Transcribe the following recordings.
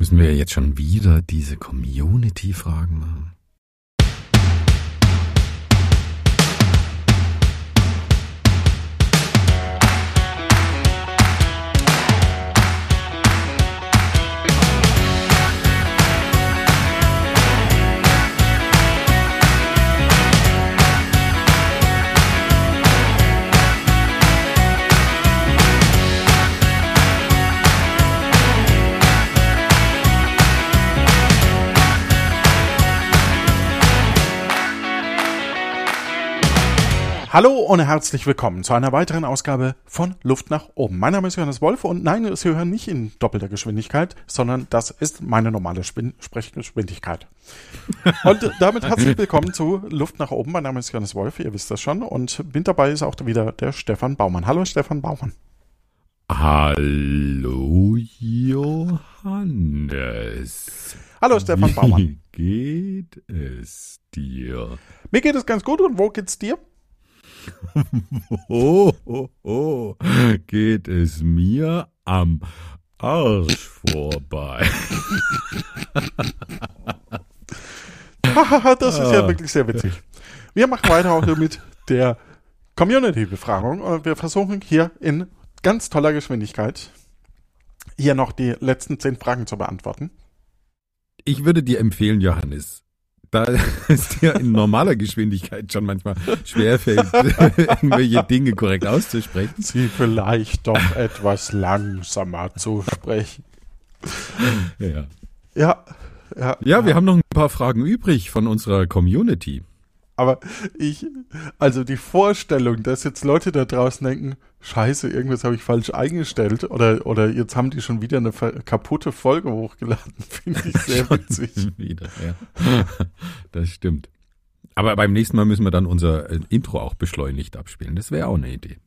Müssen wir jetzt schon wieder diese Community-Fragen machen? Hallo und herzlich willkommen zu einer weiteren Ausgabe von Luft nach oben. Mein Name ist Johannes Wolf und nein, Sie hören nicht in doppelter Geschwindigkeit, sondern das ist meine normale Spin Sprechgeschwindigkeit. Und damit herzlich willkommen zu Luft nach oben. Mein Name ist Johannes Wolf, ihr wisst das schon. Und mit dabei ist auch wieder der Stefan Baumann. Hallo Stefan Baumann. Hallo Johannes. Hallo Stefan Baumann. Wie geht es dir? Mir geht es ganz gut und wo geht's dir? Oh, oh, oh, geht es mir am Arsch vorbei. das ist ja wirklich sehr witzig. Wir machen weiter auch mit der Community-Befragung und wir versuchen hier in ganz toller Geschwindigkeit hier noch die letzten zehn Fragen zu beantworten. Ich würde dir empfehlen, Johannes, da es dir in normaler Geschwindigkeit schon manchmal schwerfällt, irgendwelche Dinge korrekt auszusprechen. Sie vielleicht doch etwas langsamer zu sprechen. Ja. Ja, ja, ja, wir haben noch ein paar Fragen übrig von unserer Community. Aber ich, also die Vorstellung, dass jetzt Leute da draußen denken, scheiße, irgendwas habe ich falsch eingestellt oder, oder jetzt haben die schon wieder eine kaputte Folge hochgeladen, finde ich sehr witzig. wieder, ja. Das stimmt. Aber beim nächsten Mal müssen wir dann unser äh, Intro auch beschleunigt abspielen. Das wäre auch eine Idee.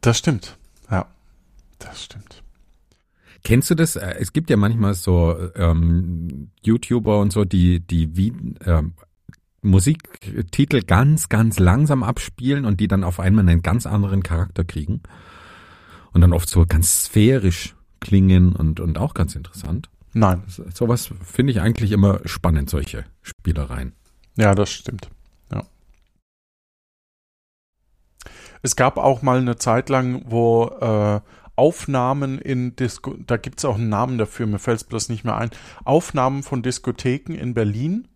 Das stimmt. Ja, das stimmt. Kennst du das? Äh, es gibt ja manchmal so ähm, YouTuber und so, die, die wie, ähm, Musiktitel ganz, ganz langsam abspielen und die dann auf einmal einen ganz anderen Charakter kriegen. Und dann oft so ganz sphärisch klingen und, und auch ganz interessant. Nein. Sowas finde ich eigentlich immer spannend, solche Spielereien. Ja, das stimmt. Ja. Es gab auch mal eine Zeit lang, wo äh, Aufnahmen in Disco, da gibt es auch einen Namen dafür, mir fällt es bloß nicht mehr ein, Aufnahmen von Diskotheken in Berlin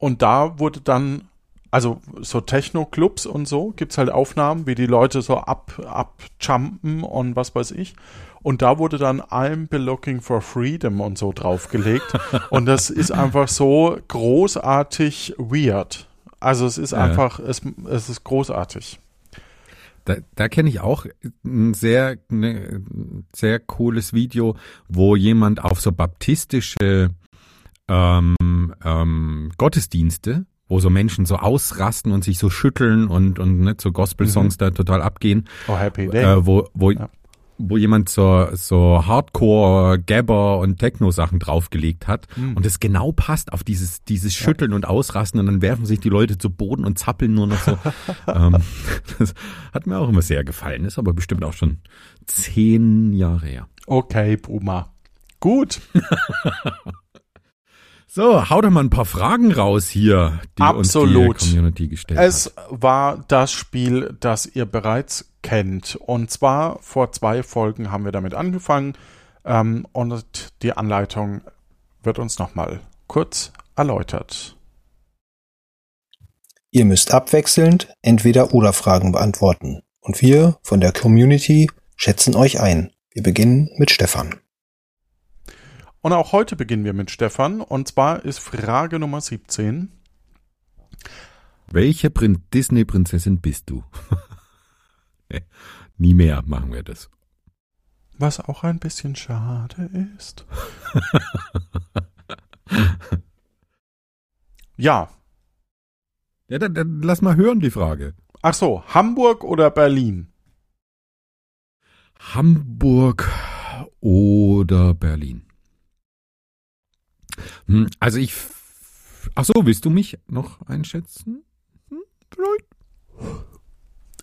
und da wurde dann, also so Techno-Clubs und so, gibt's halt Aufnahmen, wie die Leute so ab, abjumpen und was weiß ich. Und da wurde dann I'm be looking for freedom und so draufgelegt. und das ist einfach so großartig weird. Also es ist ja. einfach, es, es ist großartig. Da, da kenne ich auch ein sehr, ne, sehr cooles Video, wo jemand auf so baptistische ähm, ähm, Gottesdienste, wo so Menschen so ausrasten und sich so schütteln und und ne, so Gospel-Songs mhm. da total abgehen. Oh, Happy Day. Äh, wo wo ja. wo jemand so so Hardcore Gabber und Techno Sachen draufgelegt hat mhm. und es genau passt auf dieses dieses Schütteln ja. und Ausrasten und dann werfen sich die Leute zu Boden und zappeln nur noch so. ähm, das hat mir auch immer sehr gefallen, ist aber bestimmt auch schon zehn Jahre her. Okay, Puma. Gut. So, hau doch mal ein paar Fragen raus hier, die Absolut. uns die Community gestellt es hat. Es war das Spiel, das ihr bereits kennt. Und zwar vor zwei Folgen haben wir damit angefangen. Ähm, und die Anleitung wird uns nochmal kurz erläutert. Ihr müsst abwechselnd entweder oder Fragen beantworten. Und wir von der Community schätzen euch ein. Wir beginnen mit Stefan. Und auch heute beginnen wir mit Stefan. Und zwar ist Frage Nummer 17. Welche Prin Disney-Prinzessin bist du? Nie mehr machen wir das. Was auch ein bisschen schade ist. ja. Ja, dann, dann lass mal hören die Frage. Ach so, Hamburg oder Berlin? Hamburg oder Berlin? Hm, also ich. Ach so, willst du mich noch einschätzen? Hm, vielleicht.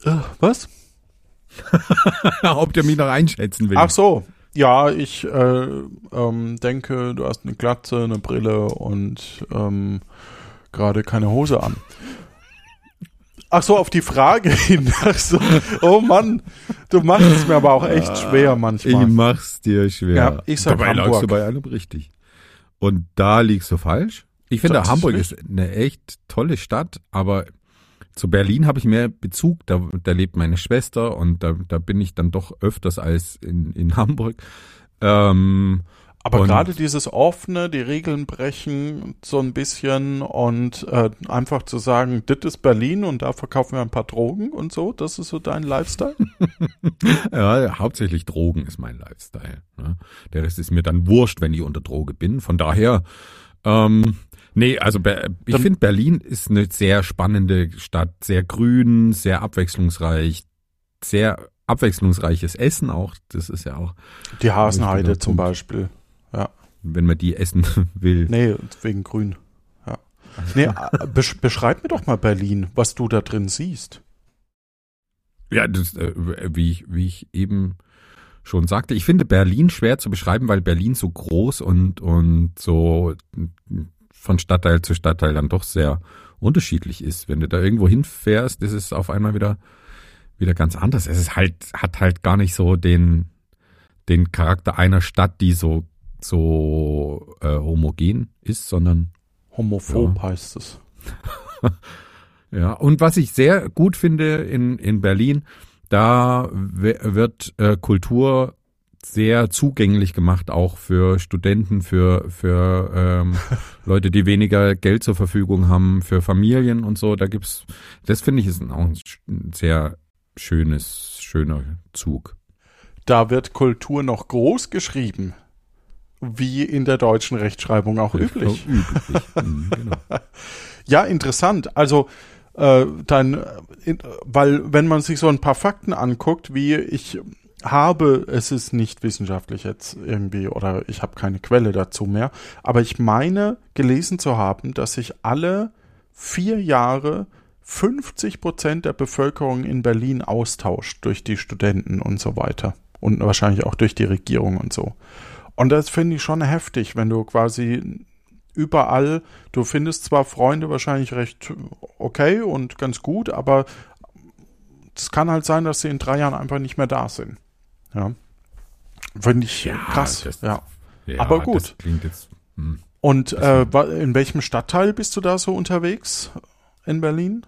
Äh, was? Ob der mich noch einschätzen will. Ach so. Ja, ich äh, ähm, denke, du hast eine Glatze, eine Brille und ähm, gerade keine Hose an. Ach so, auf die Frage hin. Ach so, oh Mann, du machst es mir aber auch echt schwer manchmal. Ich mach's dir schwer. Ja, ich sag Dabei Hamburg. lagst du bei allem richtig. Und da liegst du falsch. Ich finde, Das ist Hamburg nicht- ist eine echt tolle Stadt, aber zu Berlin habe ich mehr Bezug. Da, da lebt meine Schwester und da, da bin ich dann doch öfters als in, in Hamburg. Ähm, Aber Und- gerade dieses offene, die Regeln brechen so ein bisschen und äh, einfach zu sagen, das ist Berlin und da verkaufen wir ein paar Drogen und so, das ist so dein Lifestyle? Ja, hauptsächlich Drogen ist mein Lifestyle. Ne? Der Rest ist mir dann wurscht, wenn ich unter Droge bin. Von daher, ähm, nee, also ich finde Berlin ist eine sehr spannende Stadt, sehr grün, sehr abwechslungsreich, sehr abwechslungsreiches Essen auch. Das ist ja auch, Die Hasenheide zum Punkt. Beispiel. wenn man die essen will. Nee, wegen grün. Ja. Nee, äh, besch beschreib mir doch mal Berlin, was du da drin siehst. Ja, das, äh, wie, ich, wie ich eben schon sagte, ich finde Berlin schwer zu beschreiben, weil Berlin so groß und, und so von Stadtteil zu Stadtteil dann doch sehr unterschiedlich ist. Wenn du da irgendwo hinfährst, ist es auf einmal wieder, wieder ganz anders. Es ist halt, hat halt gar nicht so den, den Charakter einer Stadt, die so, so äh, homogen ist, sondern Homophob heißt es. Ja, und was ich sehr gut finde in, in Berlin, da wird äh, Kultur sehr zugänglich gemacht, auch für Studenten, für, für ähm, Leute, die weniger Geld zur Verfügung haben, für Familien und so. Da gibt's, das finde ich ist auch ein sehr schönes, schöner Zug. Da wird Kultur noch groß geschrieben, wie in der deutschen Rechtschreibung auch üblich. Üblich. Mhm, genau. Ja, interessant. Also äh, dann, äh, in, weil wenn man sich so ein paar Fakten anguckt, wie ich habe, es ist nicht wissenschaftlich jetzt irgendwie oder ich habe keine Quelle dazu mehr, aber ich meine gelesen zu haben, dass sich alle vier Jahre 50 Prozent der Bevölkerung in Berlin austauscht durch die Studenten und so weiter und wahrscheinlich auch durch die Regierung und so. Und das finde ich schon heftig, wenn du quasi überall, du findest zwar Freunde wahrscheinlich recht okay und ganz gut, aber es kann halt sein, dass sie in drei Jahren einfach nicht mehr da sind. Ja. Finde ich Ja, krass. das- ja. Ja, Aber gut. Klingt jetzt, hm. Und äh, in welchem Stadtteil bist du da so unterwegs in Berlin?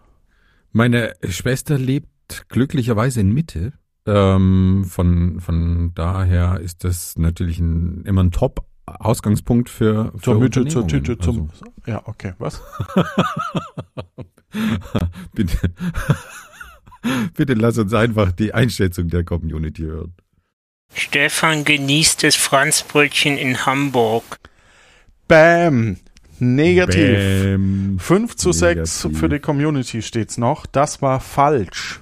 Meine Schwester lebt glücklicherweise in Mitte. Ähm, von, von daher ist das natürlich ein, immer ein Top-Ausgangspunkt für, für Zur Mitte, zur. Tüte, zum. Also, Ja, okay, was? bitte, bitte lass uns einfach die Einschätzung der Community hören. Stefan genießt das Franzbrötchen in Hamburg. Bam! Negativ. Bäm. 5 zu 6 Negativ. für die Community steht's noch. Das war falsch.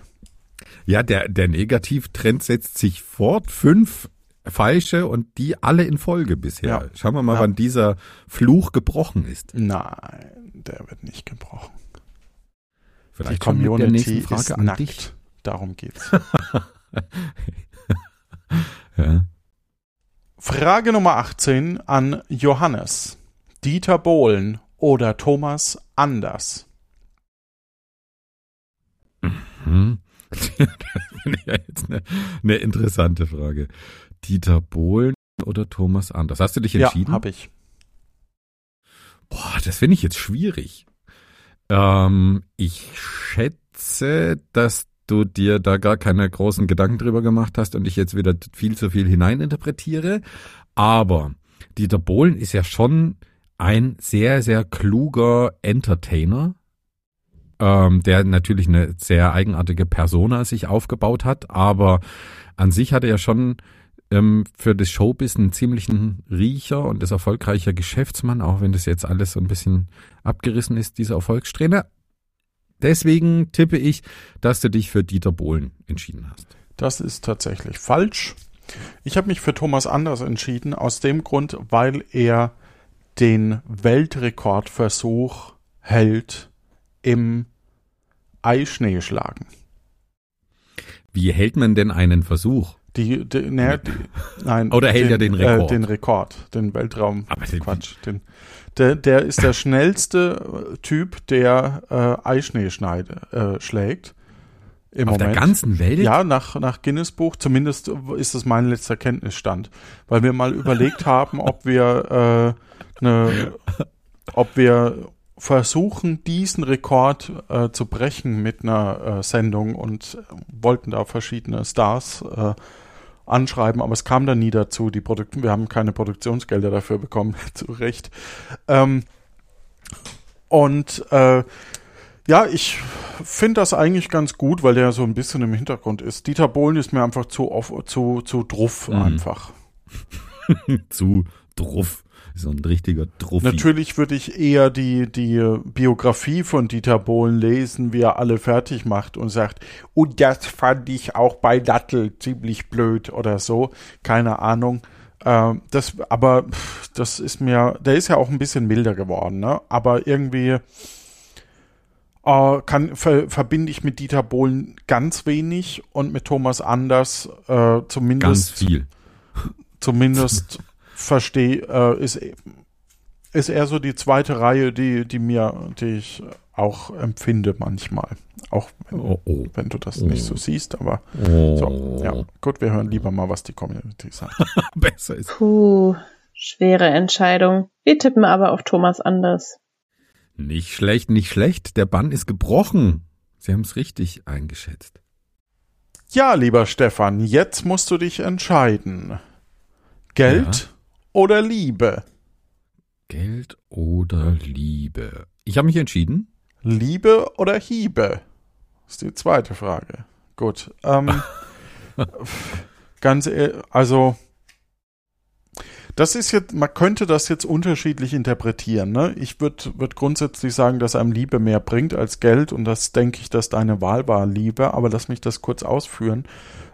Ja, der, der Negativtrend setzt sich fort. Fünf falsche und die alle in Folge bisher. Ja. Schauen wir mal, Ja. wann dieser Fluch gebrochen ist. Nein, der wird nicht gebrochen. Vielleicht die Community Frage ist an nackt. dich. Darum geht's. Ja. Frage Nummer 18 an Johannes. Dieter Bohlen oder Thomas Anders? Hm. Das finde ich ja jetzt eine, eine interessante Frage. Dieter Bohlen oder Thomas Anders? Hast du dich entschieden? Ja, habe ich. Boah, das finde ich jetzt schwierig. Ähm, ich schätze, dass du dir da gar keine großen Gedanken drüber gemacht hast und ich jetzt wieder viel zu viel hineininterpretiere. Aber Dieter Bohlen ist ja schon ein sehr, sehr kluger Entertainer, ähm, der natürlich eine sehr eigenartige Persona sich aufgebaut hat, aber an sich hat er ja schon ähm, für das Showbiz einen ziemlichen Riecher und ist erfolgreicher Geschäftsmann, auch wenn das jetzt alles so ein bisschen abgerissen ist, diese Erfolgssträhne. Deswegen tippe ich, dass du dich für Dieter Bohlen entschieden hast. Das ist tatsächlich falsch. Ich habe mich für Thomas Anders entschieden, aus dem Grund, weil er den Weltrekordversuch hält im Eischneeschlagen. Wie hält man denn einen Versuch? Die, die, ne, die nein. Oder hält er den Rekord? Äh, den Rekord, den Weltraum. Aber den- Quatsch. Den, der, der ist der schnellste äh, Typ, der äh, Eischnee schneide, äh, schlägt. Im Auf Moment. der ganzen Welt? Ja, nach, nach Guinness Buch, zumindest ist es mein letzter Kenntnisstand. Weil wir mal überlegt haben, ob wir äh, ne, ob wir versuchen, diesen Rekord äh, zu brechen mit einer äh, Sendung und wollten da verschiedene Stars äh, anschreiben, aber es kam dann nie dazu. Die Produkte, wir haben keine Produktionsgelder dafür bekommen, zu Recht. Ähm, und äh, ja, ich finde das eigentlich ganz gut, weil der so ein bisschen im Hintergrund ist. Dieter Bohlen ist mir einfach zu off, zu zu druff Mhm. einfach. Zu druff. So ein richtiger Druffi. Natürlich würde ich eher die, die Biografie von Dieter Bohlen lesen, wie er alle fertig macht und sagt, und das fand ich auch bei Dattel ziemlich blöd oder so. Keine Ahnung. Ähm, das, aber das ist mir, der ist ja auch ein bisschen milder geworden, ne? Aber irgendwie äh, kann, ver, verbinde ich mit Dieter Bohlen ganz wenig und mit Thomas Anders äh, Ganz zumindest viel. zumindest verstehe, äh, ist, ist eher so die zweite Reihe, die, die mir, die ich auch empfinde manchmal. Auch wenn, Oh, oh. wenn du das nicht so siehst, aber oh. so, ja. Gut, wir hören lieber mal, was die Community sagt. Besser ist. Puh, schwere Entscheidung. Wir tippen aber auf Thomas Anders. Nicht schlecht, nicht schlecht. Der Bann ist gebrochen. Sie haben es richtig eingeschätzt. Ja, lieber Stefan, jetzt musst du dich entscheiden. Geld oder Liebe? Geld oder Liebe? Ich habe mich entschieden. Liebe oder Hiebe? Ist die zweite Frage. Gut. Ähm, ganz, ehr- also, das ist jetzt, man könnte das jetzt unterschiedlich interpretieren. Ne? Ich würde würd grundsätzlich sagen, dass einem Liebe mehr bringt als Geld und das denke ich, dass deine Wahl war, Liebe. Aber lass mich das kurz ausführen.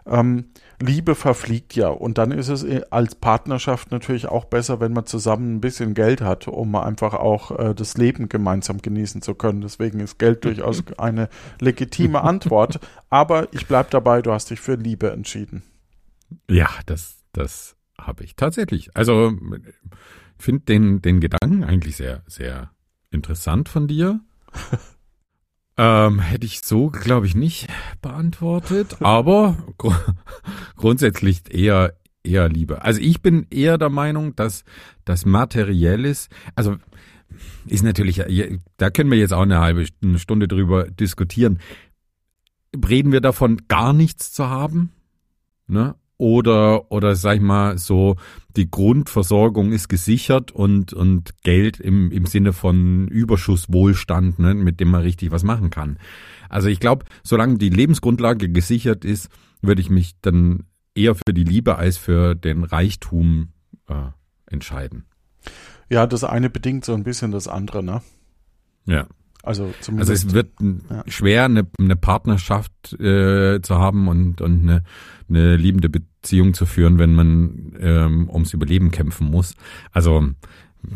Ähm, Liebe verfliegt ja und dann ist es eh als Partnerschaft natürlich auch besser, wenn man zusammen ein bisschen Geld hat, um einfach auch äh, das Leben gemeinsam genießen zu können. Deswegen ist Geld durchaus eine legitime Antwort. Aber ich bleib dabei, du hast dich für Liebe entschieden. Ja, das, das habe ich tatsächlich. Also ich finde den, den Gedanken eigentlich sehr, sehr interessant von dir. ähm, hätte ich so, glaube ich, nicht beantwortet, aber gru grundsätzlich eher, eher Liebe. Also ich bin eher der Meinung, dass das Materielles, also ist natürlich, da können wir jetzt auch eine halbe Stunde drüber diskutieren. Reden wir davon, gar nichts zu haben? Ne? Oder, oder sag ich mal, so, die Grundversorgung ist gesichert und, und Geld im, im Sinne von Überschusswohlstand, ne, mit dem man richtig was machen kann. Also ich glaube, solange die Lebensgrundlage gesichert ist, würde ich mich dann eher für die Liebe als für den Reichtum äh, entscheiden. Ja, das eine bedingt so ein bisschen das andere, ne? Ja. Also Also es wird Ja. schwer, eine, eine Partnerschaft äh, zu haben und, und eine, eine liebende Beziehung zu führen, wenn man ähm, ums Überleben kämpfen muss. Also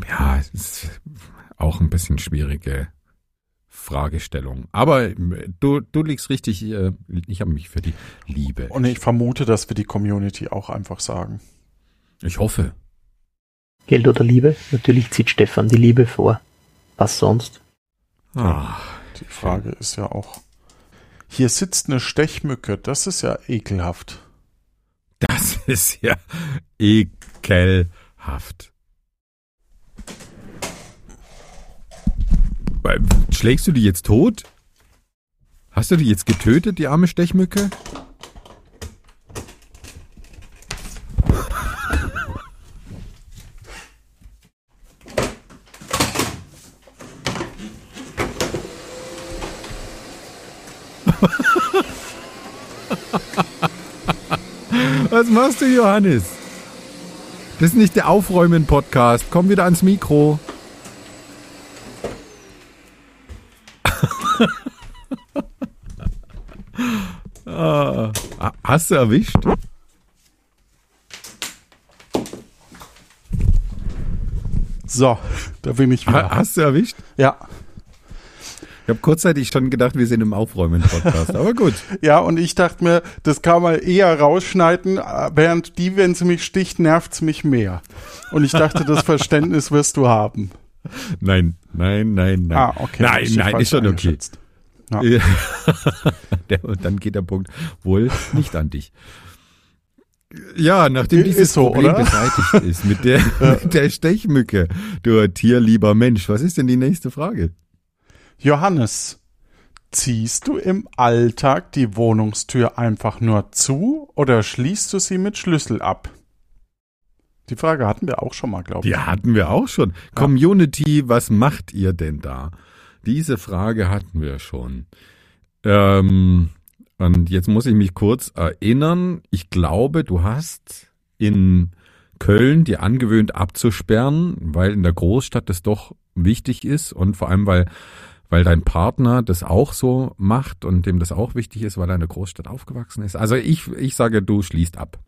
ja, es ist auch ein bisschen schwierige Fragestellung. Aber äh, du, du liegst richtig, äh, ich habe mich für die Liebe. und ich vermute, dass wir die Community auch einfach sagen. Ich hoffe. Geld oder Liebe? Natürlich zieht Stefan die Liebe vor. Was sonst? Ah, Die Frage ist ja auch. Hier sitzt eine Stechmücke, das ist ja ekelhaft. das ist ja ekelhaft. Schlägst du die jetzt tot? Hast du die jetzt getötet, die arme Stechmücke? Was machst du, Johannes? Das ist nicht der Aufräumen-Podcast. Komm wieder ans Mikro. ah, hast du erwischt? So, da bin ich Ha, wieder. hast du erwischt? Ja. Ich habe kurzzeitig schon gedacht, wir sind im Aufräumen-Podcast, aber gut. Ja, und ich dachte mir, das kann man eher rausschneiden, während die, wenn sie mich sticht, nervt's mich mehr. Und ich dachte, das Verständnis wirst du haben. Nein, nein, nein, nein. Ah, okay. Nein, nein, ist schon okay. Ja. Der, und dann geht der Punkt wohl nicht an dich. Ja, nachdem Ist dieses so, Problem oder? beseitigt ist mit der, mit der Stechmücke, du tierlieber Mensch, was ist denn die nächste Frage? Johannes, ziehst du im Alltag die Wohnungstür einfach nur zu oder schließt du sie mit Schlüssel ab? Die Frage hatten wir auch schon mal, glaube ich. Die hatten wir auch schon. Community, was macht ihr denn da? Diese Frage hatten wir schon. Ähm, und jetzt muss ich mich kurz erinnern. Ich glaube, du hast in Köln dir angewöhnt abzusperren, weil in der Großstadt das doch wichtig ist und vor allem, weil, weil dein Partner das auch so macht und dem das auch wichtig ist, weil er in der Großstadt aufgewachsen ist. Also ich, ich sage, du schließt ab.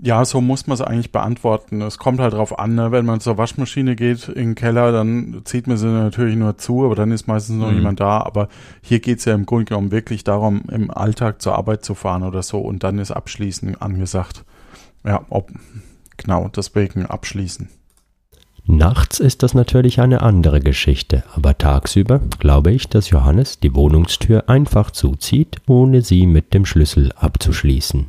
Ja, so muss man es eigentlich beantworten. Es kommt halt drauf an, ne? wenn man zur Waschmaschine geht in den Keller, dann zieht man sie natürlich nur zu, aber dann ist meistens noch Mhm. jemand da. Aber hier geht's ja im Grunde genommen wirklich darum, im Alltag zur Arbeit zu fahren oder so und dann ist Abschließen angesagt. Ja, ob, genau, deswegen abschließen. Nachts ist das natürlich eine andere Geschichte, aber tagsüber glaube ich, dass Johannes die Wohnungstür einfach zuzieht, ohne sie mit dem Schlüssel abzuschließen.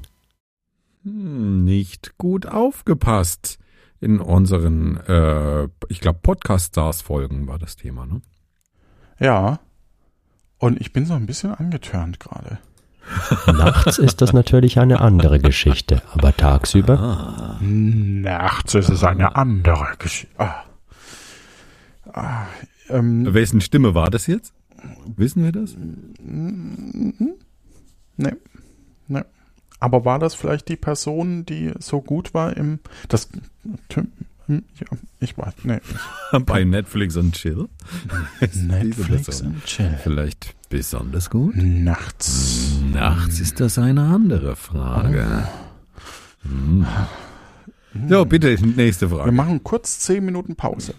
Hm, nicht gut aufgepasst. In unseren, äh, ich glaube, Podcast-Stars-Folgen war das Thema, ne? Ja. Und ich bin so ein bisschen angetörnt gerade. Nachts ist das natürlich eine andere Geschichte, aber tagsüber Nachts ist es eine andere Geschichte. Ah. Ah, ähm, Wessen Stimme war das jetzt? Wissen wir das? Nee. Nee. Aber war das vielleicht die Person, die so gut war im. Das. Ja, ich weiß. Nee. Bei Netflix und Chill? Netflix und Chill. Vielleicht besonders gut? Nachts. Nachts ist das eine andere Frage. Hm. So, bitte, nächste Wir Frage. machen kurz zehn Minuten Pause.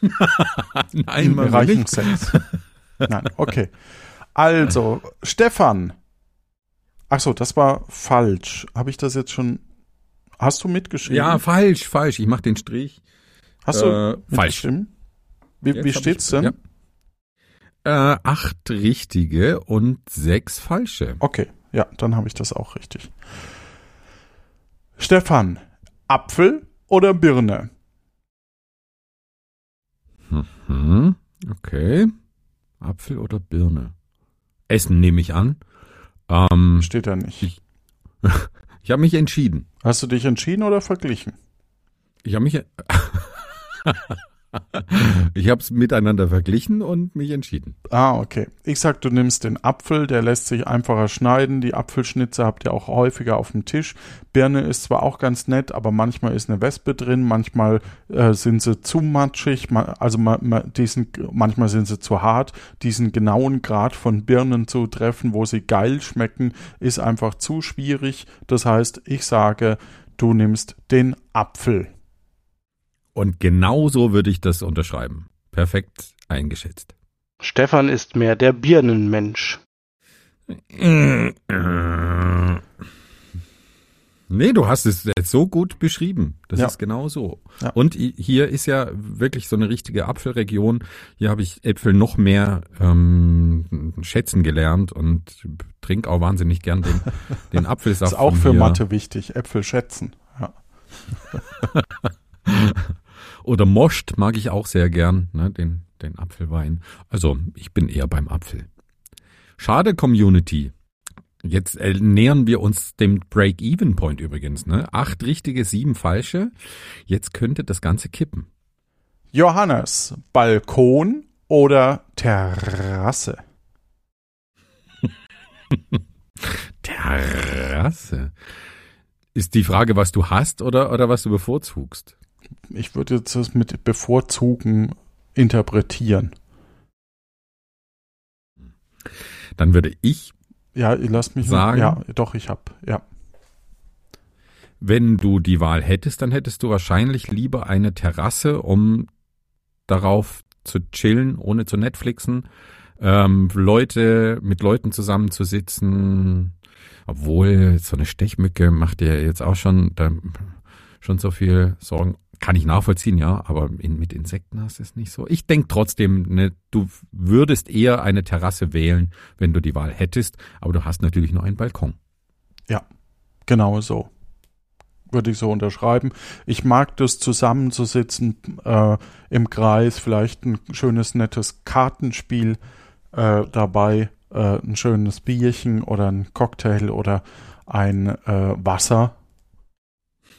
Nein, Im wir Bereich nicht. Sex. Nein, okay. Also, Stefan. Ach so, das war falsch. Habe ich das jetzt schon. Hast du mitgeschrieben? Ja, falsch, falsch. Ich mach den Strich. Hast du äh, falsch. mitgeschrieben? Wie, Jetzt wie hab steht's ich- denn? Ja. Äh, acht richtige und sechs falsche. Okay, ja, dann habe ich das auch richtig. Stefan, Apfel oder Birne? Hm, okay. Apfel oder Birne? Essen nehme ich an. Ähm, Steht da nicht. Ich- ich habe mich entschieden. Hast du dich entschieden oder verglichen? Ich habe mich. ich habe es miteinander verglichen und mich entschieden. Ah, okay. Ich sag, du nimmst den Apfel, der lässt sich einfacher schneiden. Die Apfelschnitze habt ihr auch häufiger auf dem Tisch. Birne ist zwar auch ganz nett, aber manchmal ist eine Wespe drin, manchmal äh, sind sie zu matschig, ma also ma ma diesen, manchmal sind sie zu hart. Diesen genauen Grad von Birnen zu treffen, wo sie geil schmecken, ist einfach zu schwierig. Das heißt, ich sage, du nimmst den Apfel. Und genau so würde ich das unterschreiben. Perfekt eingeschätzt. Stefan ist mehr der Birnenmensch. Nee, du hast es jetzt so gut beschrieben. Das Ja. ist genau so. Ja. Und hier ist ja wirklich so eine richtige Apfelregion. Hier habe ich Äpfel noch mehr ähm, schätzen gelernt und trinke auch wahnsinnig gern den, den Apfelsaft. Ist auch für hier. Mathe wichtig. Äpfel schätzen. Ja. Oder Moscht mag ich auch sehr gern, ne, den, den Apfelwein. Also ich bin eher beim Apfel. Schade, Community. Jetzt äh, nähern wir uns dem Break-Even-Point übrigens. Ne? Acht richtige, sieben falsche. Jetzt könnte das Ganze kippen. Johannes, Balkon oder Terrasse? Terrasse. Ist die Frage, was du hast oder, oder was du bevorzugst? Ich würde jetzt das mit bevorzugen interpretieren. Dann würde ich, Ja, lass mich Sagen? Ja, doch, ich hab. Ja. wenn du die Wahl hättest, dann hättest du wahrscheinlich lieber eine Terrasse, um darauf zu chillen, ohne zu Netflixen, ähm, Leute, mit Leuten zusammenzusitzen, obwohl so eine Stechmücke macht dir jetzt auch schon, da, schon so viel Sorgen. Kann ich nachvollziehen, ja, aber in, mit Insekten hast du es nicht so. Ich denke trotzdem, ne, du würdest eher eine Terrasse wählen, wenn du die Wahl hättest, aber du hast natürlich nur einen Balkon. Genau so. Würde ich so unterschreiben. Ich mag das zusammenzusitzen äh, im Kreis, vielleicht ein schönes, nettes Kartenspiel äh, dabei, äh, ein schönes Bierchen oder ein Cocktail oder ein äh, Wasser.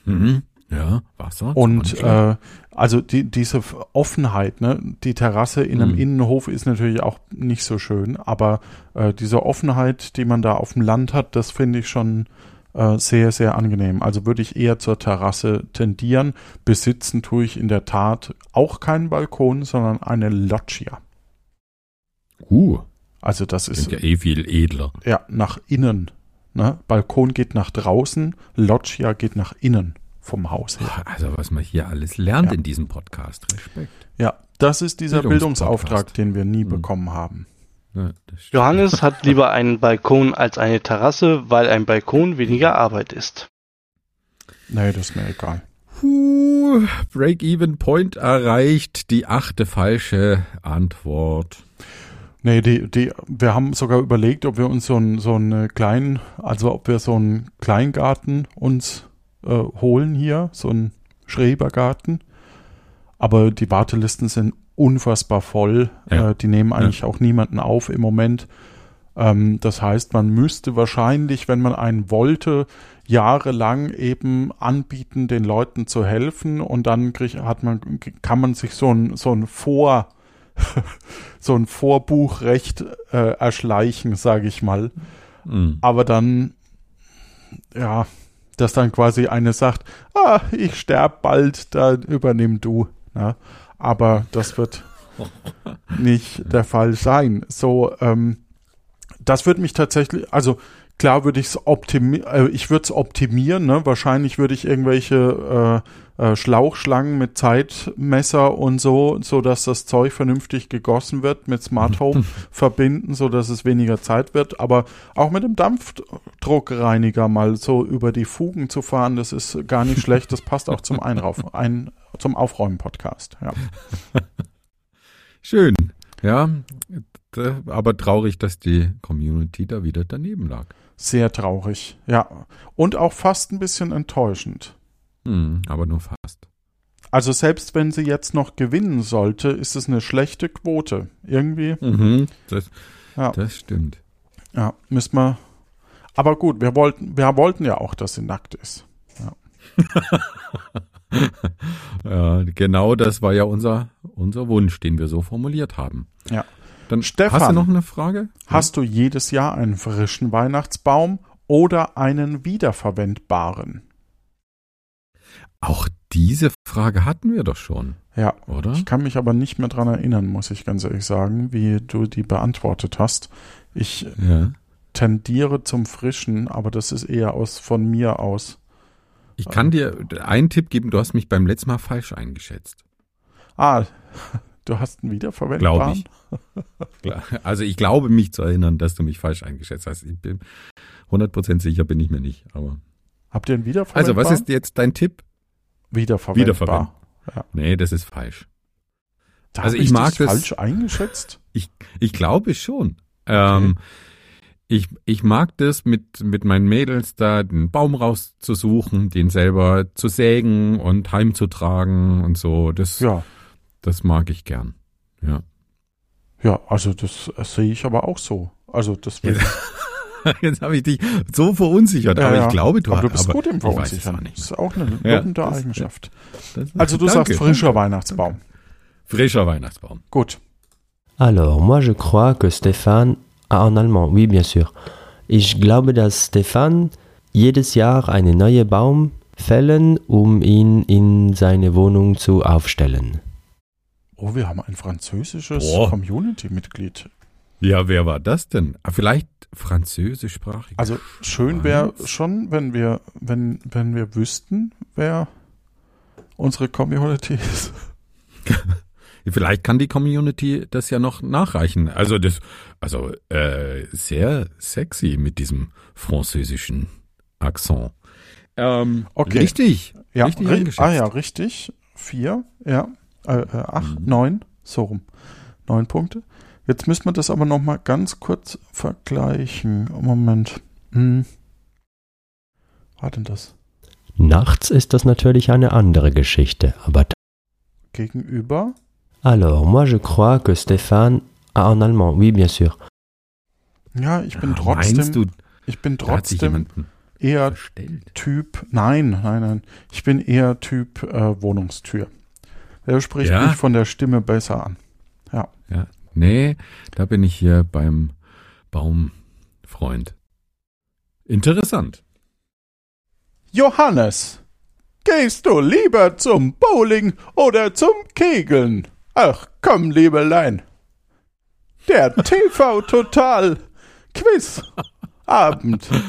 Mhm. Ja, Wasser. Und äh, also die, diese Offenheit, ne? Die Terrasse in einem Mhm. Innenhof ist natürlich auch nicht so schön, aber äh, diese Offenheit, die man da auf dem Land hat, das finde ich schon äh, sehr, sehr angenehm. Also würde ich eher zur Terrasse tendieren. Besitzen tue ich in der Tat auch keinen Balkon, sondern eine Loggia. uh, Also das ist ja eh viel edler. ja nach innen. Ne? Balkon geht nach draußen, Loggia geht nach innen vom Haus her. Also was man hier alles lernt Ja. in diesem Podcast. Respekt. Ja, das ist dieser. Bildungsauftrag, den wir nie Mhm. bekommen haben. Ja. Johannes hat lieber einen Balkon als eine Terrasse, weil ein Balkon weniger Arbeit ist. Nee, das ist mir egal. Puh, Break-Even Point erreicht. Die achte falsche Antwort. Nee, die, die, wir haben sogar überlegt, ob wir uns so einen so einen kleinen, also ob wir so einen Kleingarten uns äh, holen hier, so einen Schrebergarten. Aber die Wartelisten sind unfassbar voll. Ja. Äh, die nehmen eigentlich auch niemanden auf im Moment. Ähm, das heißt, man müsste wahrscheinlich, wenn man einen wollte, jahrelang eben anbieten, den Leuten zu helfen und dann krieg, hat man, kann man sich so ein, so ein Vor, so ein Vorbuchrecht äh, erschleichen, sage ich mal. Hm. Aber dann, ja, dass dann quasi eine sagt, ah, ich sterb bald, dann übernimm du. Ne? Aber das wird nicht der Fall sein. So, ähm, das wird mich tatsächlich, also klar würde ich es optimieren, äh, ich würde es optimieren, ne? Wahrscheinlich würde ich irgendwelche äh, äh, Schlauchschlangen mit Zeitmesser und so, so dass das Zeug vernünftig gegossen wird, mit Smart Home verbinden, so dass es weniger Zeit wird. Aber auch mit dem Dampfdruckreiniger mal so über die Fugen zu fahren, das ist gar nicht schlecht. Das passt auch zum Einrauf, ein, zum Aufräumen-Podcast. Ja. Schön. Ja, aber traurig, dass die Community da wieder daneben lag. Sehr traurig. Ja. Und auch fast ein bisschen enttäuschend. Hm, aber nur fast. Also selbst wenn sie jetzt noch gewinnen sollte, ist es eine schlechte Quote. Irgendwie, Mhm, das, Ja. das stimmt. ja, müssen wir. Aber gut, wir wollten, wir wollten ja auch, dass sie nackt ist. Ja, genau das war ja unser, unser Wunsch, den wir so formuliert haben. Ja. Dann Stefan. hast du noch eine Frage? Hast du jedes Jahr einen frischen Weihnachtsbaum oder einen wiederverwendbaren? Auch diese Frage hatten wir doch schon, Ja. oder? Ich kann mich aber nicht mehr dran erinnern, muss ich ganz ehrlich sagen, wie du die beantwortet hast. Ich Ja. tendiere zum Frischen, aber das ist eher aus von mir aus. Ich kann dir einen Tipp geben, du hast mich beim letzten Mal falsch eingeschätzt. Ah, du hast einen wiederverwendbaren? Glaube ich. Also ich glaube mich zu erinnern, dass du mich falsch eingeschätzt hast. Ich bin 100% sicher bin ich mir nicht. Aber Habt ihr einen also wiederverwendbaren? was ist jetzt dein Tipp? Wiederverwendbar? Wiederverwenden. Ja. Nee, das ist falsch. Da Also hab ich mag das- falsch eingeschätzt. Ich glaube schon. Ähm, ich, ich mag das mit, mit meinen Mädels da den Baum rauszusuchen, den selber zu sägen und heimzutragen und so. Das, Ja, das mag ich gern. Ja. ja, also das äh, sehe ich aber auch so. Also das Ja, Jetzt habe ich dich so verunsichert, Ja, aber ja. ich glaube, du aber du bist aber gut im ich weiß es Verunsichern. Das nicht. ist auch eine Ja, lobende das- Eigenschaft. Das- Also du Danke, sagst frischer danke. Weihnachtsbaum. Frischer Weihnachtsbaum. Gut. Alors, moi je crois que Stéphane. Ah, en allemand, oui, bien sûr. Ich glaube, dass Stéphane jedes Jahr einen neuen Baum fällen, um ihn in seine Wohnung zu aufstellen. Oh, wir haben ein französisches. Community-Mitglied. Ja, wer war das denn? Ah, Vielleicht französischsprachig. Also schön wäre schon, wenn wir, wenn, wenn wir wüssten, wer unsere Community ist. Vielleicht kann die Community das ja noch nachreichen. Also das, also äh, sehr sexy mit diesem französischen Akzent. Ähm, Okay. Richtig. Ja, richtig ri- ah ja, richtig. Vier, ja. Äh, äh, acht, Mhm. neun, so rum. Neun Punkte. Jetzt müssen wir das aber noch mal ganz kurz vergleichen. Moment. Hm. War denn das? Nachts ist das natürlich eine andere Geschichte, aber Gegenüber? alors, moi je crois que Stéphane ah, en allemand, oui bien sûr. Ja, ich bin Ah, trotzdem, Meinst du, ich bin trotzdem eher verstellt? Typ, nein, nein, nein. Ich bin eher Typ äh, Wohnungstür. Der spricht Ja? mich von der Stimme besser an. Nee, da bin ich hier beim Baumfreund. Interessant. Johannes, gehst du lieber zum Bowling oder zum Kegeln? Ach komm, Liebelein. Der TV Total Quiz Abend.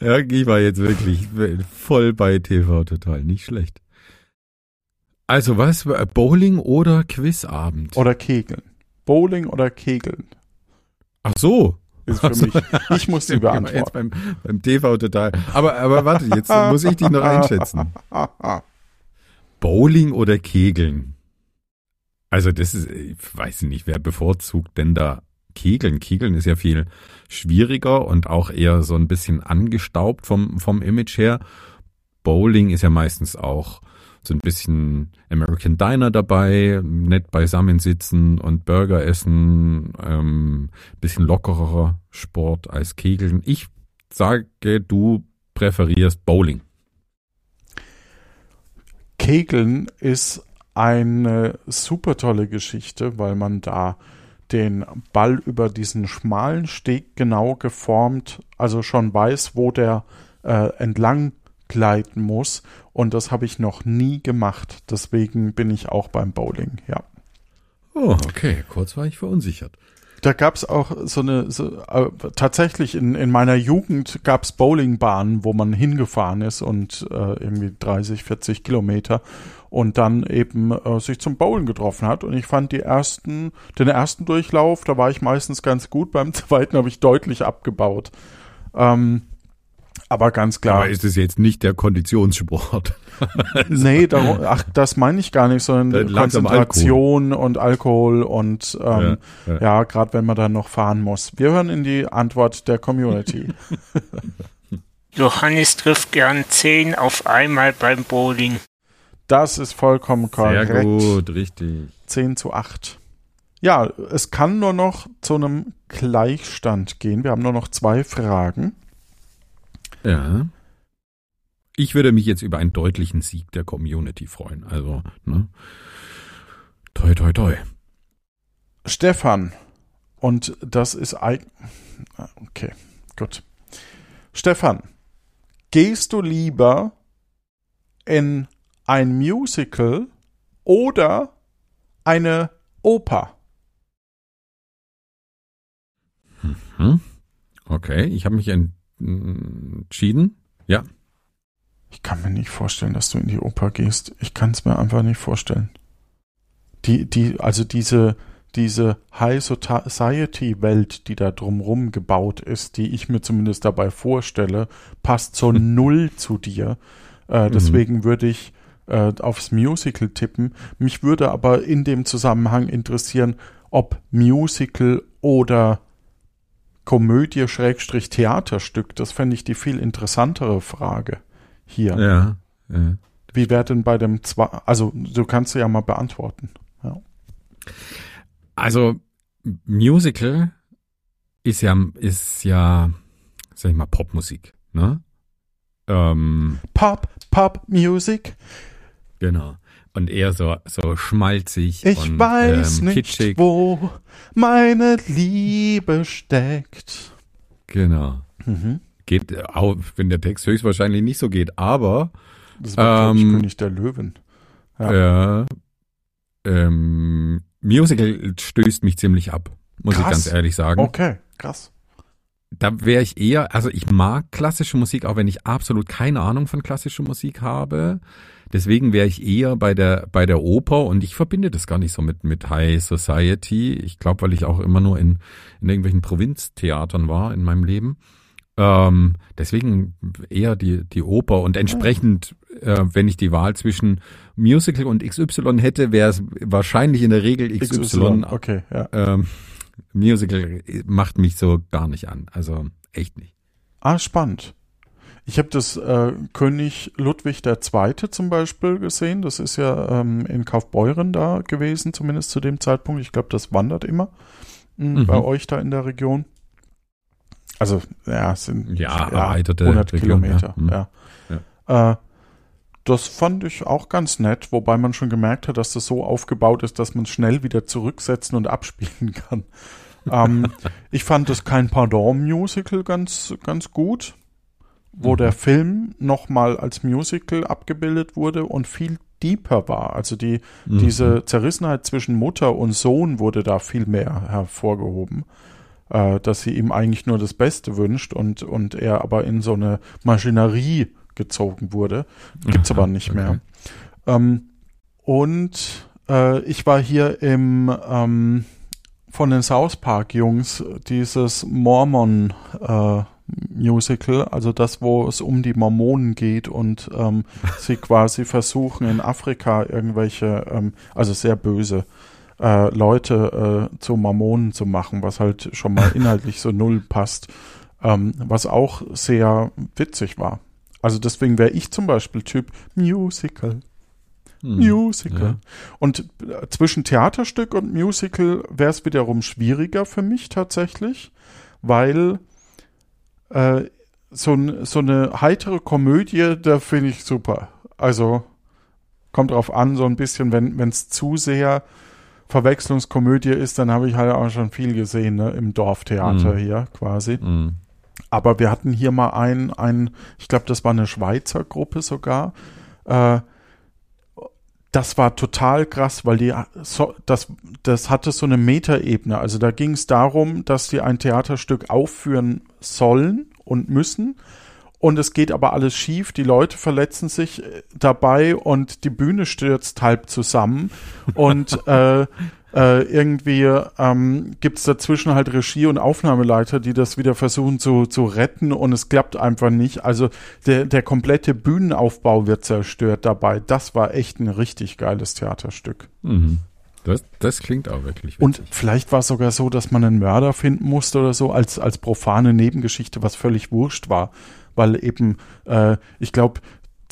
Ja, ich war jetzt wirklich voll bei TV total, nicht schlecht. Also was, Bowling oder Quizabend? Oder Kegeln. Bowling oder Kegeln Ach so. ist für Ach so. mich. Ich muss sie wir Jetzt beantworten. beim, beim TV total. Aber, aber warte, jetzt muss ich dich noch einschätzen. Bowling oder Kegeln? Also das ist, ich weiß nicht, wer bevorzugt denn da Kegeln? Kegeln ist ja viel schwieriger und auch eher so ein bisschen angestaubt vom, vom Image her. Bowling ist ja meistens auch so ein bisschen American Diner dabei, nett beisammensitzen und Burger essen, ähm, bisschen lockerer Sport als Kegeln. Ich sage, du präferierst Bowling. Kegeln ist eine super tolle Geschichte, weil man da den Ball über diesen schmalen Steg genau geformt, also schon weiß, wo der äh, entlang gleiten muss. Und das habe ich noch nie gemacht. Deswegen bin ich auch beim Bowling, ja. Oh, okay. Kurz war ich verunsichert. Da gab es auch so eine, so, äh, tatsächlich in, in meiner Jugend gab es Bowlingbahnen, wo man hingefahren ist und äh, irgendwie 30, 40 Kilometer und dann eben äh, sich zum Bowlen getroffen hat. Und ich fand die ersten, den ersten Durchlauf, da war ich meistens ganz gut, beim zweiten habe ich deutlich abgebaut. Ähm, aber ganz klar. Aber ist es jetzt nicht der Konditionssport? Nee, darum, ach, das meine ich gar nicht, sondern Konzentration und Alkohol und ähm, Ja, ja. ja, gerade wenn man dann noch fahren muss. Wir hören in die Antwort der Community. Johannes trifft gern 10 auf einmal beim Bowling. Das ist vollkommen Sehr korrekt. gut, richtig. 10 zu 8. Ja, es kann nur noch zu einem Gleichstand gehen. Wir haben nur noch zwei Fragen. Ja. Ich würde mich jetzt über einen deutlichen Sieg der Community freuen. Also, ne? Toi, toi, toi. Stefan, und das ist ein. Okay, gut. Stefan, gehst du lieber in ein Musical oder eine Oper? Hm? Okay, ich habe mich en- entschieden. Ja. Ich kann mir nicht vorstellen, dass du in die Oper gehst. Ich kann es mir einfach nicht vorstellen. Die, die, also diese, diese High Society Welt, die da drumrum gebaut ist, die ich mir zumindest dabei vorstelle, passt so null zu dir. Äh, deswegen würde ich äh, aufs Musical tippen. Mich würde aber in dem Zusammenhang interessieren, ob Musical oder Komödie Schrägstrich Theaterstück. Das fände ich die viel interessantere Frage hier. Ja. ja. Wie wäre denn bei dem zwei, also du kannst sie ja mal beantworten. Ja. Also, Musical ist ja, ist ja, sag ich mal, Popmusik, ne? Ähm, Pop, Pop Music. genau. Und eher so, so schmalzig Ich und weiß ähm, nicht, kitschig. wo meine Liebe steckt. Genau. Mhm. Geht, auch wenn der Text höchstwahrscheinlich nicht so geht, aber Das war, ich, Ähm, König der Löwen. Ja. äh, ähm, Musical stößt mich ziemlich ab, muss ich Krass. ganz ehrlich sagen. Okay, krass. Da wäre ich eher, also ich mag klassische Musik, auch wenn ich absolut keine Ahnung von klassischer Musik habe. Deswegen wäre ich eher bei der bei der Oper und ich verbinde das gar nicht so mit mit High Society. Ich glaube, weil ich auch immer nur in, in irgendwelchen Provinztheatern war in meinem Leben. Ähm, deswegen eher die die Oper und entsprechend, äh, wenn ich die Wahl zwischen Musical und XY hätte, wäre es wahrscheinlich in der Regel XY. Okay, ja. Ähm, Musical macht mich so gar nicht an. Also echt nicht. Ah, spannend. Ich habe das äh, König Ludwig II. zum Beispiel gesehen. Das ist ja ähm, in Kaufbeuren da gewesen, zumindest zu dem Zeitpunkt. Ich glaube, das wandert immer mh, Mhm. bei euch da in der Region. Also, ja, es sind Ja, erweiterte 100 Region, Kilometer. ja. Ja. Mhm. Äh, das fand ich auch ganz nett, wobei man schon gemerkt hat, dass das so aufgebaut ist, dass man es schnell wieder zurücksetzen und abspielen kann. ähm, ich fand das kein Pardon-Musical ganz, ganz gut, wo Mhm. der Film nochmal als Musical abgebildet wurde und viel deeper war. Also die, Mhm. diese Zerrissenheit zwischen Mutter und Sohn wurde da viel mehr hervorgehoben. Äh, dass sie ihm eigentlich nur das Beste wünscht und, und er aber in so eine Maschinerie gezogen wurde. Gibt's aber nicht okay. mehr. Ähm, und äh, ich war hier im ähm, von den South Park Jungs dieses Mormon äh, Musical, also das, wo es um die Mormonen geht und ähm, sie quasi versuchen in Afrika irgendwelche, ähm, also sehr böse äh, Leute äh, zu Mormonen zu machen, was halt schon mal inhaltlich so null passt, ähm, was auch sehr witzig war. Also deswegen wäre ich zum Beispiel Typ Musical. Hm. Musical. Ja. Und äh, zwischen Theaterstück und Musical wäre es wiederum schwieriger für mich tatsächlich, weil äh, so, so eine heitere Komödie, da finde ich super. Also kommt drauf an, so ein bisschen, wenn es zu sehr Verwechslungskomödie ist, dann habe ich halt auch schon viel gesehen, ne, im Dorftheater Mhm. hier quasi. Hm. Aber wir hatten hier mal ein, ein ich glaube, das war eine Schweizer Gruppe sogar. Äh, das war total krass, weil die so, das, das hatte so eine Metaebene. Also da ging es darum, dass die ein Theaterstück aufführen sollen und müssen. Und es geht aber alles schief, die Leute verletzen sich äh, dabei und die Bühne stürzt halb zusammen. Und äh, äh, irgendwie ähm, gibt es dazwischen halt Regie und Aufnahmeleiter, die das wieder versuchen zu, zu retten und es klappt einfach nicht. Also der, der komplette Bühnenaufbau wird zerstört dabei. Das war echt ein richtig geiles Theaterstück. Mhm. Das, das klingt auch wirklich Und witzig. vielleicht war es sogar so, dass man einen Mörder finden musste oder so, als, als profane Nebengeschichte, was völlig wurscht war. Weil eben, äh, ich glaube,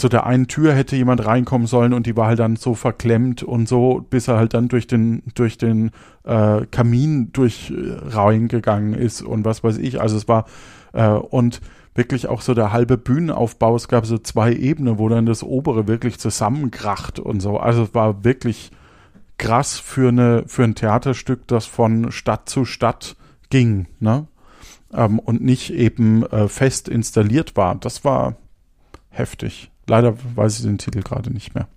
zu der einen Tür hätte jemand reinkommen sollen und die war halt dann so verklemmt und so, bis er halt dann durch den, durch den äh, Kamin durch äh, reingegangen ist und was weiß ich. Also es war, äh, und wirklich auch so der halbe Bühnenaufbau, es gab so zwei Ebenen, wo dann das obere wirklich zusammenkracht und so. Also es war wirklich krass für eine für ein Theaterstück, das von Stadt zu Stadt ging, ne? Ähm, und nicht eben äh, fest installiert war. Das war heftig. Leider weiß ich den Titel gerade nicht mehr.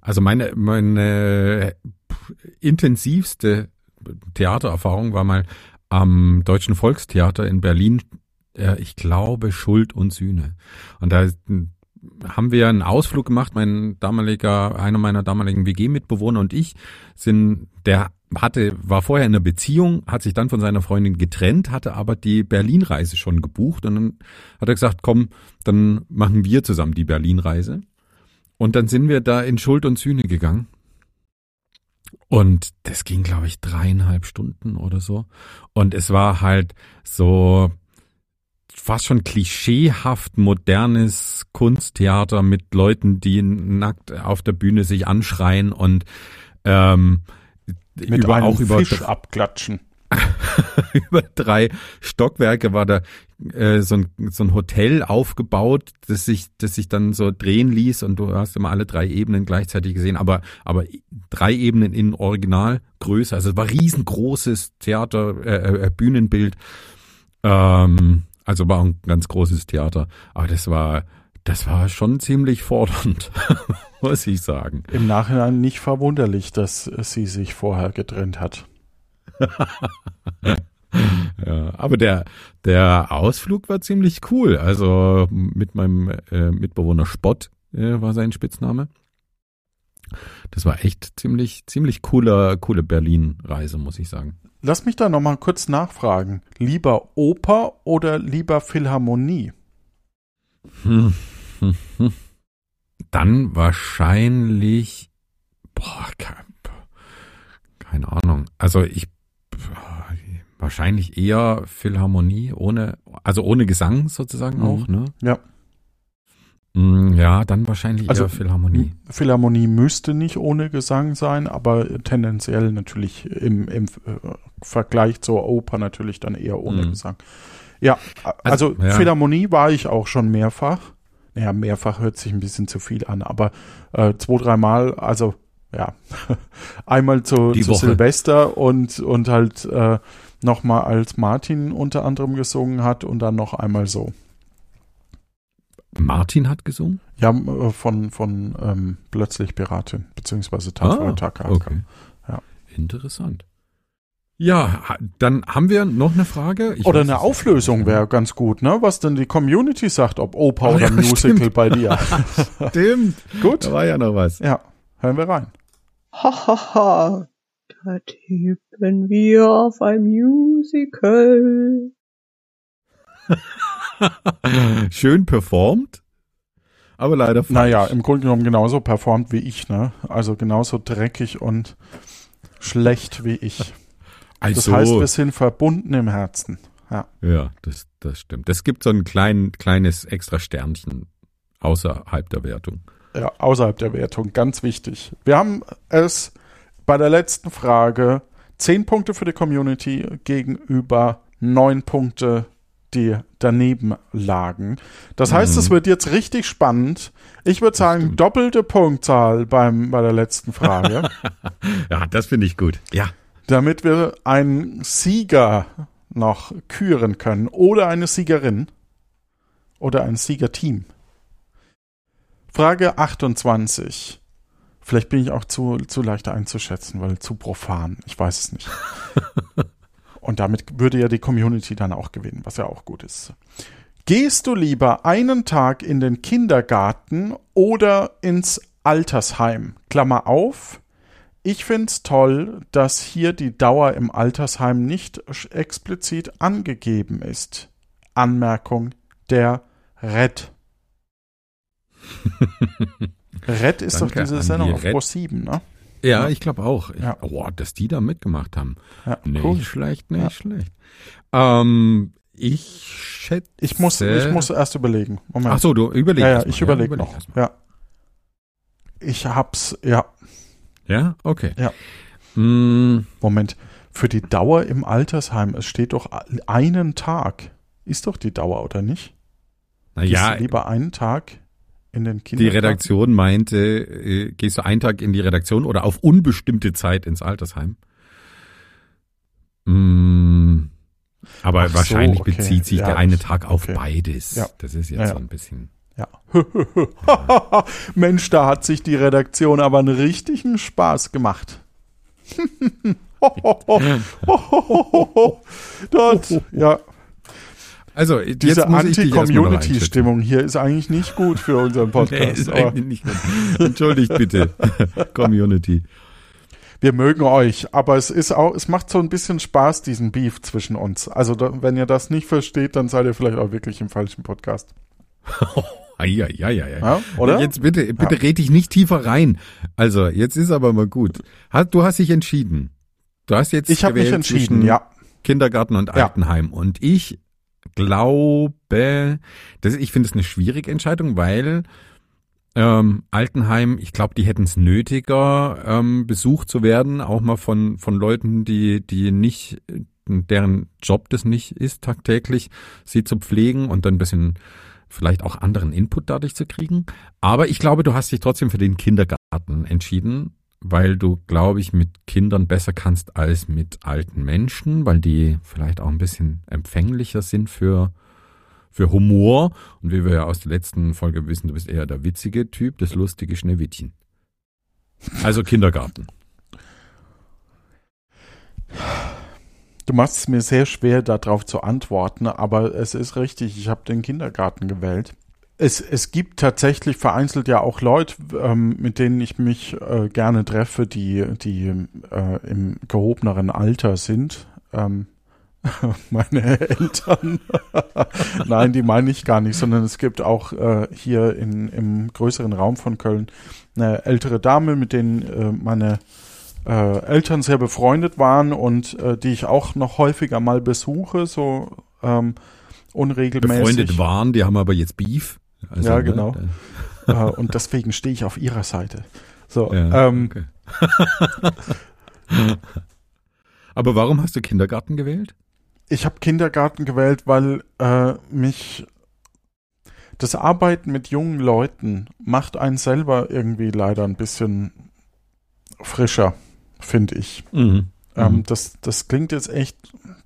Also meine, meine intensivste Theatererfahrung war mal am Deutschen Volkstheater in Berlin, äh, ich glaube Schuld und Sühne. Und da haben wir einen Ausflug gemacht, mein damaliger, einer meiner damaligen WG-Mitbewohner und ich sind, der hatte, war vorher in einer Beziehung, hat sich dann von seiner Freundin getrennt, hatte aber die Berlin-Reise schon gebucht und dann hat er gesagt, komm, dann machen wir zusammen die Berlin-Reise. Und dann sind wir da in Schuld und Sühne gegangen. Und das ging, glaube ich, dreieinhalb Stunden oder so. Und es war halt so fast schon klischeehaft modernes Kunsttheater mit Leuten, die nackt auf der Bühne sich anschreien und ähm, Mit über, einem auch über Fisch abklatschen. über drei Stockwerke war da äh, so, ein, so ein Hotel aufgebaut, das sich, das sich dann so drehen ließ und du hast immer alle drei Ebenen gleichzeitig gesehen, aber, aber drei Ebenen in Originalgröße. Also es war riesengroßes Theater, äh, äh, Bühnenbild. Ähm, also war ein ganz großes Theater. Aber das war, das war schon ziemlich fordernd, muss ich sagen. Im Nachhinein nicht verwunderlich, dass sie sich vorher getrennt hat. Ja, aber der, der Ausflug war ziemlich cool. Also mit meinem äh, Mitbewohner Spott äh, war sein Spitzname. Das war echt ziemlich, ziemlich cooler, coole Berlin-Reise, muss ich sagen. Lass mich da nochmal kurz nachfragen. Lieber Oper oder lieber Philharmonie? Hm. Dann wahrscheinlich, boah, keine, keine Ahnung. Also ich, wahrscheinlich eher Philharmonie ohne, also ohne Gesang sozusagen Mhm. auch, ne? Ja. Mm, Ja, dann wahrscheinlich Also, eher Philharmonie. Philharmonie müsste nicht ohne Gesang sein, aber tendenziell natürlich im, im äh, Vergleich zur Oper natürlich dann eher ohne Mhm. Gesang. Ja, also, Also, ja. Philharmonie war ich auch schon mehrfach. Naja, mehrfach hört sich ein bisschen zu viel an, aber äh, zwei, dreimal, also ja, einmal zu, zu. Silvester und, und halt äh, nochmal als Martin unter anderem gesungen hat und dann noch einmal so. Martin hat gesungen? Ja, äh, von, von ähm, Plötzlich Piratin, beziehungsweise Taka. Ah, okay. Ja. Interessant. Ja, dann haben wir noch eine Frage. Ich Oder weiß eine. Auflösung wäre ganz gut, ne? Was denn die Community sagt, ob Oper Oh, oder ja, Musical stimmt. bei dir. Stimmt. gut, Da war ja noch was. ja, hören wir rein. Ha, ha, ha. Da tippen wir auf ein Musical. Schön performt, aber leider falsch. Naja, im Grunde genommen genauso performt wie ich, ne? Also genauso dreckig und schlecht wie ich. Das also, heißt, wir sind verbunden im Herzen. Ja. ja, das, das stimmt. Es gibt so ein klein, kleines extra Sternchen außerhalb der Wertung. Ja, außerhalb der Wertung, ganz wichtig. Wir haben es bei der letzten Frage zehn Punkte für die Community gegenüber neun Punkte, die daneben lagen. Das heißt, Mhm. es wird jetzt richtig spannend. Ich würde sagen, doppelte Punktzahl beim, bei der letzten Frage, Ja, das finde ich gut. Ja. Damit wir einen Sieger noch küren können oder eine Siegerin oder ein Siegerteam. Frage 28. Vielleicht bin ich auch zu, zu leicht einzuschätzen, weil zu profan. Ich weiß es nicht. Und damit würde ja die Community dann auch gewinnen, was ja auch gut ist. Gehst du lieber einen Tag in den Kindergarten oder ins Altersheim? Klammer auf. Ich find's toll, dass hier die Dauer im Altersheim nicht explizit angegeben ist. Anmerkung der Red. Red ist Danke doch diese Sendung die auf. Pro 7, ne? Ja, Ja. ich glaube auch. Ich, Ja. Oh, dass die da mitgemacht haben. Ja, Nicht cool. schlecht, nicht Ja. schlecht. Ähm, ich schätze. Ich muss, ich muss erst überlegen. Moment. Ach so, du überlegst. ja, ja, ich überlege überleg noch. Ja. Ich hab's, ja. Ja, okay. Ja. Mm, Moment. Für die Dauer im Altersheim, es steht doch einen Tag. Ist doch die Dauer, oder nicht? na Gehst ja, du lieber einen Tag in den die Kindergarten? Redaktion meinte, äh, gehst du einen Tag in die Redaktion oder auf unbestimmte Zeit ins Altersheim? Mm, aber Ach so, wahrscheinlich okay. bezieht sich Ja, der eine Tag auf okay. beides. Ja. Das ist jetzt ja. so ein bisschen. Ja. Mensch, da hat sich die Redaktion aber einen richtigen Spaß gemacht. Dort, ja, Also, diese. Anti-Community-Stimmung hier ist eigentlich nicht gut für unseren Nee, Podcast. gut. Entschuldigt bitte, Community. wir mögen euch, aber es ist auch, es macht so ein bisschen Spaß, diesen Beef zwischen uns. Also, da, wenn ihr das nicht versteht, dann seid ihr vielleicht auch wirklich im falschen Podcast. Ja, ja, ja, ja. Ja, oder? Jetzt bitte, bitte Ja. red dich nicht tiefer rein. Also, jetzt ist aber mal gut. Du hast dich entschieden. Du hast jetzt Ich habe mich gewählt entschieden, ja. Kindergarten und Ja. Altenheim. Und ich glaube, das, ich finde es eine schwierige Entscheidung, weil ähm, Altenheim, ich glaube, die hätten es nötiger, ähm, besucht zu werden, auch mal von, von Leuten, die, die nicht, deren Job das nicht ist, tagtäglich, sie zu pflegen und dann ein bisschen vielleicht auch anderen Input dadurch zu kriegen. Aber ich glaube, du hast dich trotzdem für den Kindergarten entschieden, weil du, glaube ich, mit Kindern besser kannst als mit alten Menschen, weil die vielleicht auch ein bisschen empfänglicher sind für, für Humor. Und wie wir ja aus der letzten Folge wissen, du bist eher der witzige Typ, das lustige Schneewittchen. Also Kindergarten. Du machst es mir sehr schwer, darauf zu antworten, aber es ist richtig, ich habe den Kindergarten gewählt. Es, es gibt tatsächlich vereinzelt ja auch Leute, ähm, mit denen ich mich äh, gerne treffe, die, die äh, im gehobeneren Alter sind. Ähm, meine Eltern. Nein, die meine ich gar nicht, sondern es gibt auch äh, hier in, im größeren Raum von Köln eine ältere Dame, mit denen äh, meine äh, Eltern sehr befreundet waren und äh, die ich auch noch häufiger mal besuche, so ähm, unregelmäßig. Befreundet waren, die haben aber jetzt Beef. Also, ja, ne, genau. da- äh, und deswegen stehe ich auf ihrer Seite. So, Ja, ähm, okay. aber warum hast du Kindergarten gewählt? ich habe Kindergarten gewählt, weil äh, mich das Arbeiten mit jungen Leuten macht einen selber irgendwie leider ein bisschen frischer, finde ich. Mhm. Ähm, Mhm. das, das klingt jetzt echt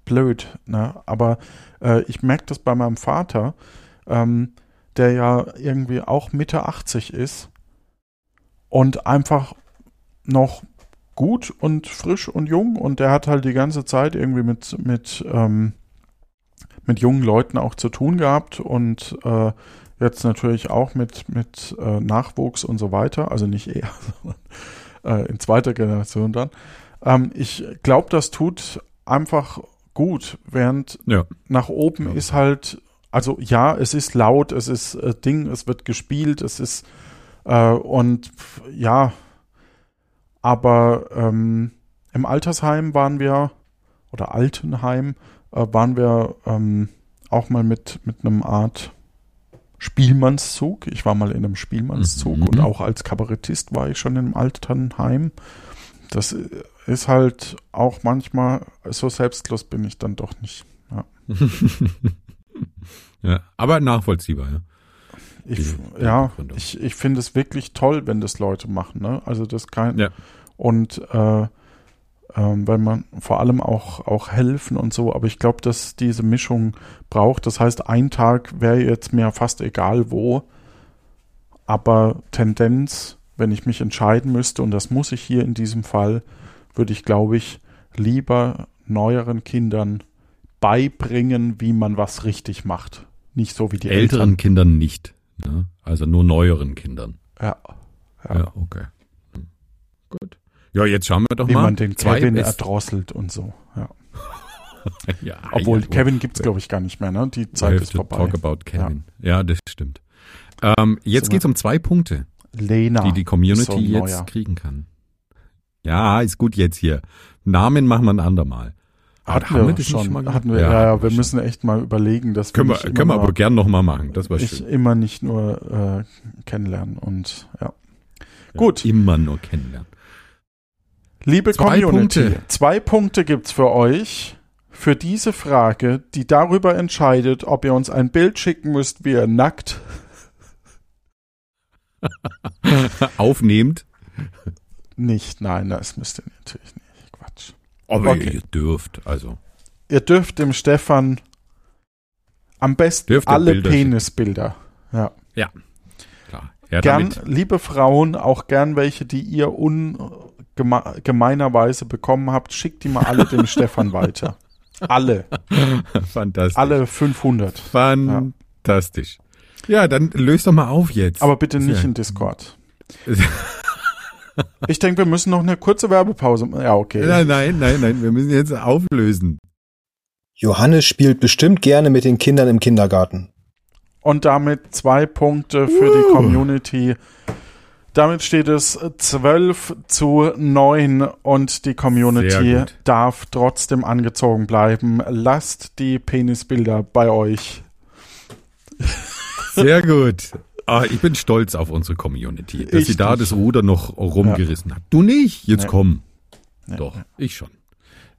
blöd, ne? aber äh, ich merke das bei meinem Vater, ähm, der ja irgendwie auch Mitte 80 ist und einfach noch gut und frisch und jung und der hat halt die ganze Zeit irgendwie mit, mit, ähm, mit jungen Leuten auch zu tun gehabt und äh, jetzt natürlich auch mit, mit äh, Nachwuchs und so weiter, also nicht er, sondern äh, in zweiter Generation dann. Ähm, ich glaube, das tut einfach gut, während Ja. nach oben Ja. ist halt, also ja, es ist laut, es ist äh, Ding, es wird gespielt, es ist äh, und pf, ja, aber ähm, im Altersheim waren wir oder Altenheim äh, waren wir ähm, auch mal mit mit einem Art Spielmannszug. Ich war mal in einem Spielmannszug Mhm. und auch als Kabarettist war ich schon im Altenheim. Das äh, ist halt auch manchmal, so selbstlos bin ich dann doch nicht. Ja. ja, aber nachvollziehbar, ja. Ich, ja, ich, ich finde es wirklich toll, wenn das Leute machen. Ne? Also das kann Ja. und äh, ähm, weil man vor allem auch auch helfen und so. Aber ich glaube, dass diese Mischung braucht. Das heißt, ein Tag wäre jetzt mir fast egal wo, aber Tendenz, wenn ich mich entscheiden müsste und das muss ich hier in diesem Fall, würde ich glaube ich lieber neueren Kindern beibringen, wie man was richtig macht. Nicht so wie die Älteren Eltern. Kindern nicht. Ne? Also nur neueren Kindern. Ja. Ja, okay. Hm. Gut. Ja, jetzt schauen wir doch wie mal. man den Zwei Kevin ist- erdrosselt und so. Ja. ja, Obwohl ja, Kevin gibt's glaube ich gar nicht mehr, ne? Die Zeit ist vorbei. Talk about Kevin. Ja, das stimmt. Ähm, jetzt Sind geht's um zwei Punkte, Lena. die die Community so jetzt kriegen kann. Ja, ist gut jetzt hier. Namen machen wir ein andermal. Hatten haben wir, wir das schon. mal hatten wir, ja, ja, wir müssen echt mal überlegen, dass Können wir, nicht immer können wir aber gern noch mal machen. Das war ich schön. immer nicht nur äh, kennenlernen und ja. Gut, Immer nur kennenlernen. Liebe Zwei Community, Punkte. zwei Punkte gibt's für euch für diese Frage, die darüber entscheidet, ob ihr uns ein Bild schicken müsst, wie ihr nackt Aufnehmend. nicht. Nein, das müsst ihr natürlich nicht. Quatsch. Aber Okay. ihr dürft, also. Ihr dürft dem Stefan am besten Dürft alle Bilder Penisbilder. Ja. Klar. Ja, Gern, damit. liebe Frauen, auch gern welche, die ihr ungemeinerweise bekommen habt, schickt die mal alle dem Stefan weiter. Alle. Fantastisch. Alle 500. Fantastisch. Ja. dann löst doch mal auf jetzt. Aber bitte nicht ja- in Discord. Ich denke, wir müssen noch eine kurze Werbepause. Ja, okay. Nein, nein, nein, nein, wir müssen jetzt auflösen. Johannes spielt bestimmt gerne mit den Kindern im Kindergarten. Und damit zwei Punkte für die Community. Damit steht es 12 zu 9 und die Community darf trotzdem angezogen bleiben. Lasst die Penisbilder bei euch. Sehr gut. Ah, ich bin stolz auf unsere Community, dass Ich sie da nicht. das Ruder noch rumgerissen hat. Du nicht? Jetzt Nee. komm. Nee. Doch, ich schon.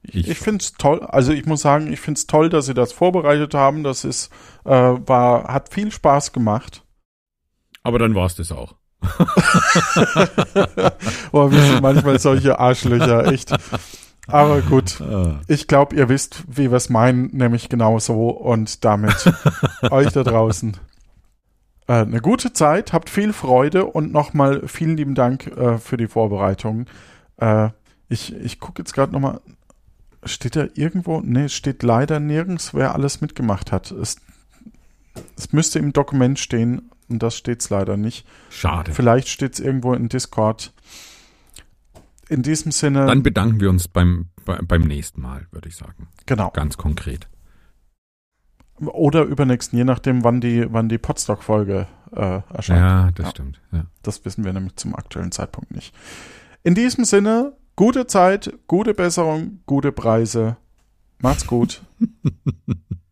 Ich, ich finde es toll, also ich muss sagen, ich finde es toll, dass sie das vorbereitet haben. Das ist, äh, war, hat viel Spaß gemacht. Aber dann war's das auch. Boah, wir sind manchmal solche Arschlöcher, echt. Aber gut, ich glaube, ihr wisst, wie wir es meinen, nämlich genau so. Und damit euch da draußen äh, eine gute Zeit, habt viel Freude und nochmal vielen lieben Dank äh, für die Vorbereitung. Äh, ich ich gucke jetzt gerade nochmal, steht da irgendwo? Es steht leider nirgends, wer alles mitgemacht hat. Es, es müsste im Dokument stehen, und das steht's leider nicht. Schade. Vielleicht steht's irgendwo in Discord. In diesem Sinne, Dann bedanken wir uns beim, bei, beim nächsten Mal, würde ich sagen. genau. Ganz konkret. Oder übernächsten, je nachdem, wann die, wann die Podstock-Folge äh, erscheint. Ja, das Ja. stimmt. Ja. Das wissen wir nämlich zum aktuellen Zeitpunkt nicht. In diesem Sinne, gute Zeit, gute Besserung, gute Preise. Macht's gut.